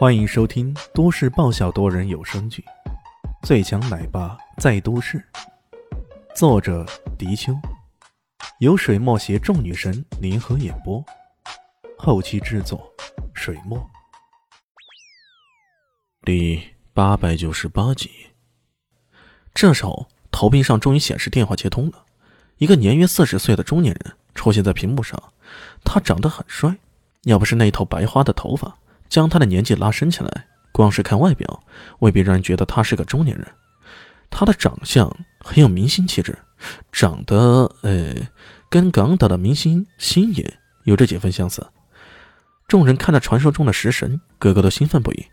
欢迎收听都市爆笑多人有声剧《最强奶爸在都市》，作者：迪秋，由水墨携众女神联合演播，后期制作：水墨。第八百九十八集。这时候，投屏上终于显示电话接通了，一个年约四十岁的中年人出现在屏幕上。他长得很帅，要不是那一头白花的头发。将他的年纪拉伸起来，光是看外表，未必让人觉得他是个中年人。他的长相很有明星气质，长得呃，跟港岛的明星星爷有着几分相似。众人看着传说中的食神，个个都兴奋不已，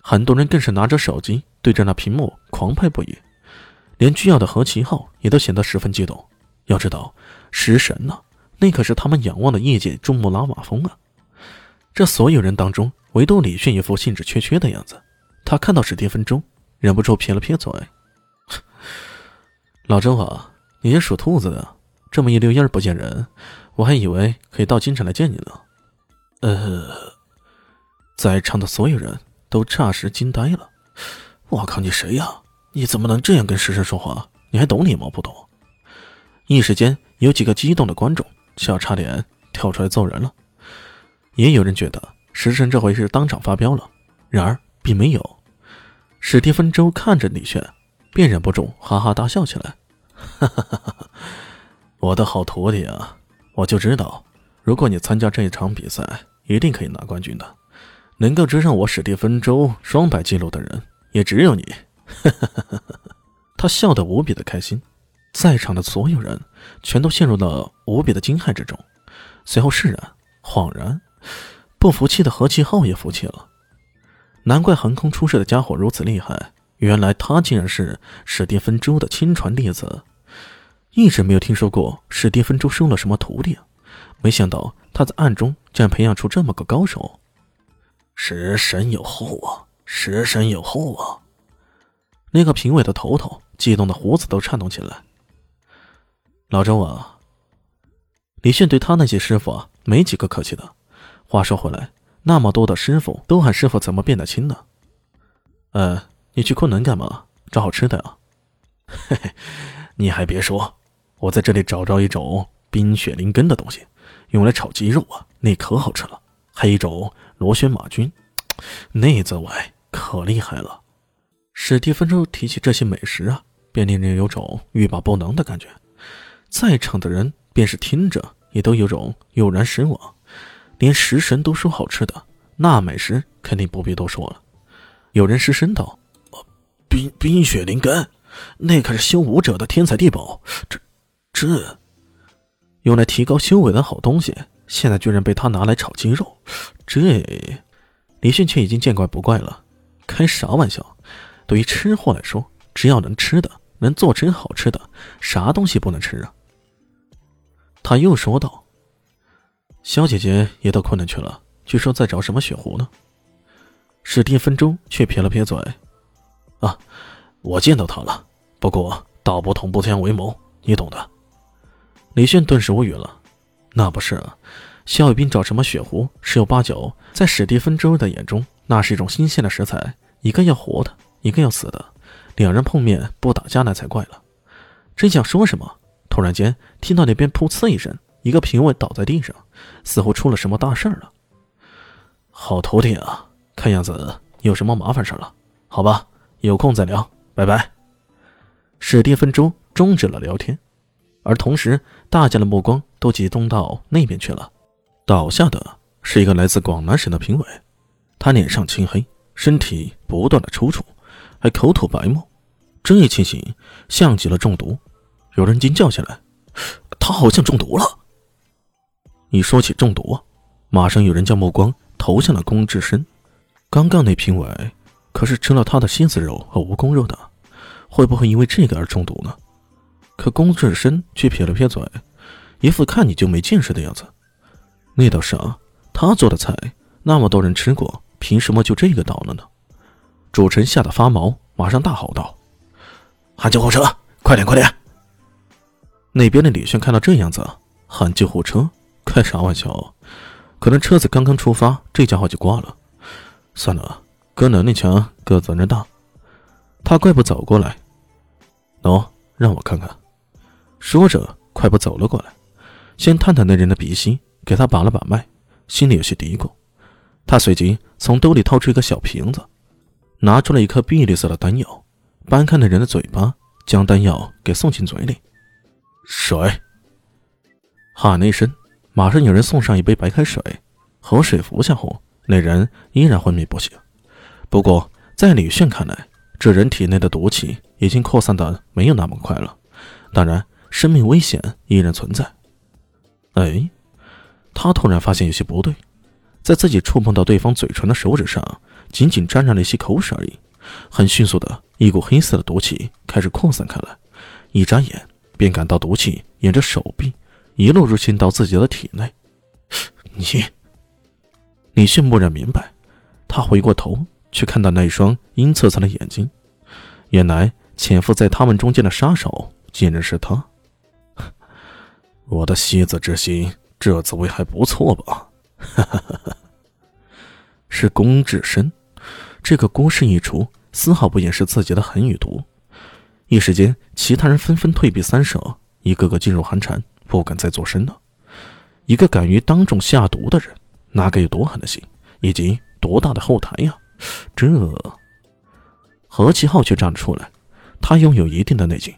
很多人更是拿着手机对着那屏幕狂拍不已，连居要的何其浩也都显得十分激动。要知道，食神呐，那可是他们仰望的业界珠穆朗玛峰啊！这所有人当中。唯独李迅一副兴致缺缺的样子，他看到史蒂芬周，忍不住撇了撇嘴：“老周啊，你也属兔子的，这么一溜烟不见人，我还以为可以到京城来见你呢。”呃，在场的所有人都霎时惊呆了。我靠，你谁呀？你怎么能这样跟师神说话？你还懂礼貌不懂？一时间，有几个激动的观众笑差点跳出来揍人了。也有人觉得。石神这回是当场发飙了，然而并没有。史蒂芬周看着李炫，便忍不住哈哈大笑起来。哈哈哈哈我的好徒弟啊，我就知道，如果你参加这一场比赛，一定可以拿冠军的。能够追上我史蒂芬周双百记录的人，也只有你。哈哈哈哈他笑得无比的开心，在场的所有人全都陷入了无比的惊骇之中，随后释然，恍然。不服气的何其浩也服气了，难怪横空出世的家伙如此厉害，原来他竟然是史蒂芬周的亲传弟子。一直没有听说过史蒂芬周收了什么徒弟，没想到他在暗中竟然培养出这么个高手。食神有后啊，食神有后啊！那个评委的头头激动的胡子都颤动起来。老周啊，李迅对他那些师傅啊，没几个客气的。话说回来，那么多的师傅都喊师傅，怎么变得轻呢？呃，你去昆仑干嘛？找好吃的啊？嘿嘿，你还别说，我在这里找着一种冰雪灵根的东西，用来炒鸡肉啊，那可好吃了。还一种螺旋马菌，那滋味可厉害了。史蒂芬周提起这些美食啊，便令人有种欲罢不能的感觉。在场的人便是听着，也都有种悠然神往。连食神都说好吃的，那美食肯定不必多说了。有人失声道：“冰冰雪灵根，那可是修武者的天才地宝。这这，用来提高修为的好东西，现在居然被他拿来炒鸡肉。这，李迅却已经见怪不怪了。开啥玩笑？对于吃货来说，只要能吃的，能做成好吃的，啥东西不能吃啊？”他又说道。小姐姐也到昆仑去了，据说在找什么血狐呢？史蒂芬周却撇了撇嘴：“啊，我见到他了，不过道不同不相为谋，你懂的。”李炫顿时无语了：“那不是啊，肖雨斌找什么血狐，十有八九在史蒂芬周的眼中，那是一种新鲜的食材，一个要活的，一个要死的，两人碰面不打架那才怪了。”正想说什么，突然间听到那边噗呲一声。一个评委倒在地上，似乎出了什么大事儿了。好徒弟啊，看样子有什么麻烦事了。好吧，有空再聊，拜拜。史蒂芬周终止了聊天，而同时，大家的目光都集中到那边去了。倒下的是一个来自广南省的评委，他脸上青黑，身体不断的抽搐，还口吐白沫，这一情形像极了中毒。有人惊叫起来：“他好像中毒了！”你说起中毒，马上有人将目光投向了龚志深。刚刚那评委可是吃了他的蝎子肉和蜈蚣肉的，会不会因为这个而中毒呢？可龚志深却撇了撇嘴，一副看你就没见识的样子。那倒是啊，他做的菜那么多人吃过，凭什么就这个倒了呢？主持人吓得发毛，马上大吼道：“喊救护车，快点，快点！”那边的李炫看到这样子，喊救护车。开啥玩笑？可能车子刚刚出发，这家伙就挂了。算了，哥能力强，哥责任大。他快步走过来，喏，让我看看。说着，快步走了过来，先探探那人的鼻息，给他把了把脉，心里有些嘀咕。他随即从兜里掏出一个小瓶子，拿出了一颗碧绿色的丹药，掰开那人的嘴巴，将丹药给送进嘴里。水，喊了一声，马上有人送上一杯白开水。喝水服下后，那人依然昏迷不醒。不过，在李炫看来，这人体内的毒气已经扩散的没有那么快了，当然，生命危险依然存在。哎，他突然发现有些不对，在自己触碰到对方嘴唇的手指上，仅仅沾染了一些口水而已。很迅速的一股黑色的毒气开始扩散开来，一眨眼便感到毒气沿着手臂一路入侵到自己的体内。你，李迅蓦然明白，他回过头。却看到那一双阴恻恻的眼睛，原来潜伏在他们中间的杀手竟然是他。我的蝎子之心，这滋味还不错吧？哈哈哈哈是龚志深，这个郭氏一出，丝毫不掩饰自己的狠与毒。一时间，其他人纷纷退避三舍，一个个噤若寒蝉，不敢再作声了。一个敢于当众下毒的人，哪该有多狠的心，以及多大的后台呀？这何其浩却站了出来，他拥有一定的内劲，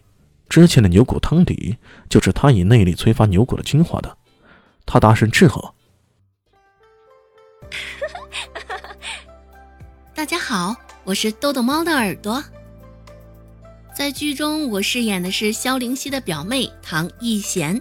之前的牛骨汤底就是他以内力催发牛骨的精华的。他大声斥喝：“ 大家好，我是豆豆猫的耳朵。在剧中，我饰演的是萧灵溪的表妹唐艺贤。